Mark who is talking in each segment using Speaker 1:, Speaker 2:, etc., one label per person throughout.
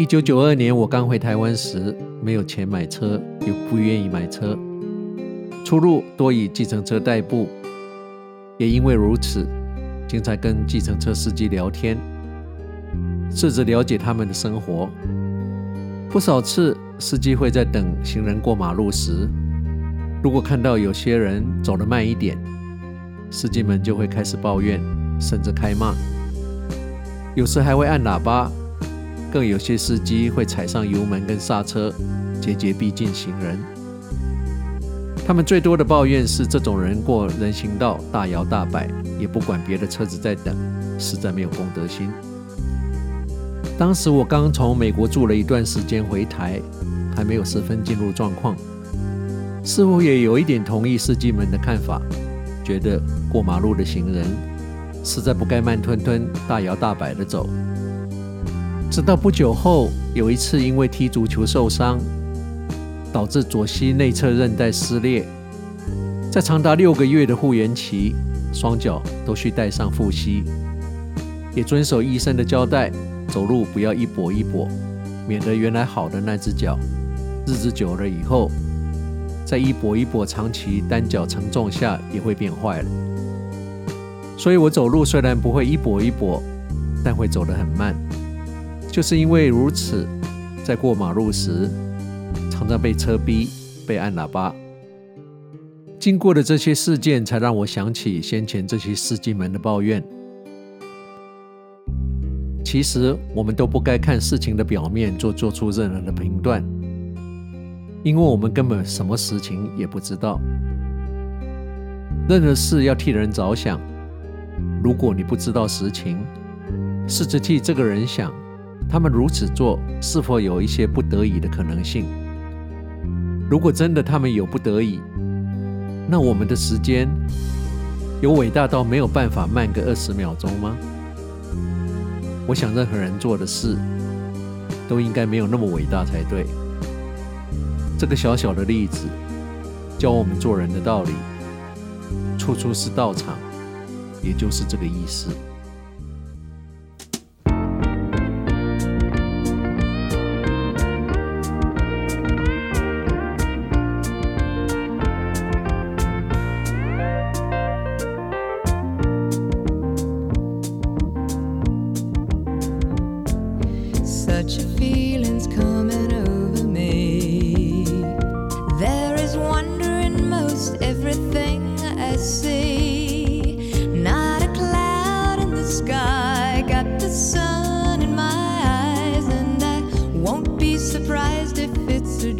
Speaker 1: 一九九二年我刚回台湾时，没有钱买车，又不愿意买车，出入多以计程车代步。也因为如此，经常跟计程车司机聊天，试着了解他们的生活。不少次，司机会在等行人过马路时，如果看到有些人走得慢一点，司机们就会开始抱怨，甚至开骂，有时还会按喇叭。更有些司机会踩上油门跟刹车，节节逼近行人。他们最多的抱怨是这种人过人行道大摇大摆，也不管别的车子在等，实在没有公德心。当时我刚从美国住了一段时间回台，还没有十分进入状况，似乎也有一点同意司机们的看法，觉得过马路的行人实在不该慢吞吞、大摇大摆地走。直到不久后，有一次因为踢足球受伤，导致左膝内侧韧带撕裂，在长达六个月的复原期，双脚都需带上护膝，也遵守医生的交代，走路不要一跛一跛，免得原来好的那只脚，日子久了以后，在一跛一跛长期单脚承重下也会变坏了。所以我走路虽然不会一跛一跛，但会走得很慢。就是因为如此，在过马路时，常常被车逼、被按喇叭。经过的这些事件，才让我想起先前这些司机们的抱怨。其实，我们都不该看事情的表面做做出任何的评断，因为我们根本什么实情也不知道。任何事要替人着想，如果你不知道实情，试着替这个人想。他们如此做，是否有一些不得已的可能性？如果真的他们有不得已，那我们的时间有伟大到没有办法慢个二十秒钟吗？我想任何人做的事都应该没有那么伟大才对。这个小小的例子教我们做人的道理：处处是道场，也就是这个意思。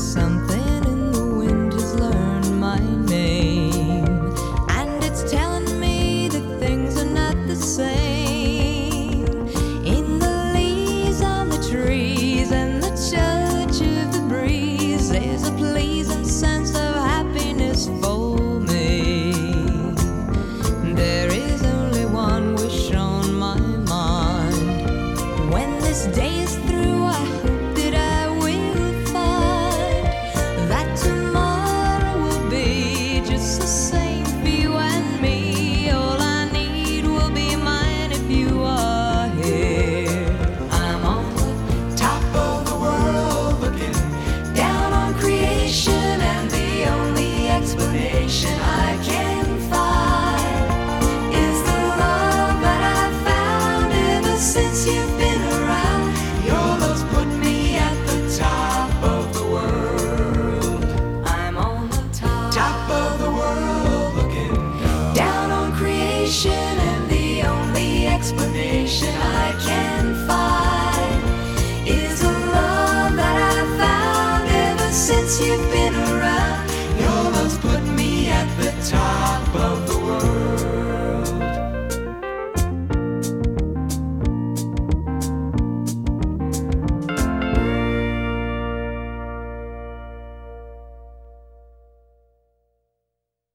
Speaker 2: sun.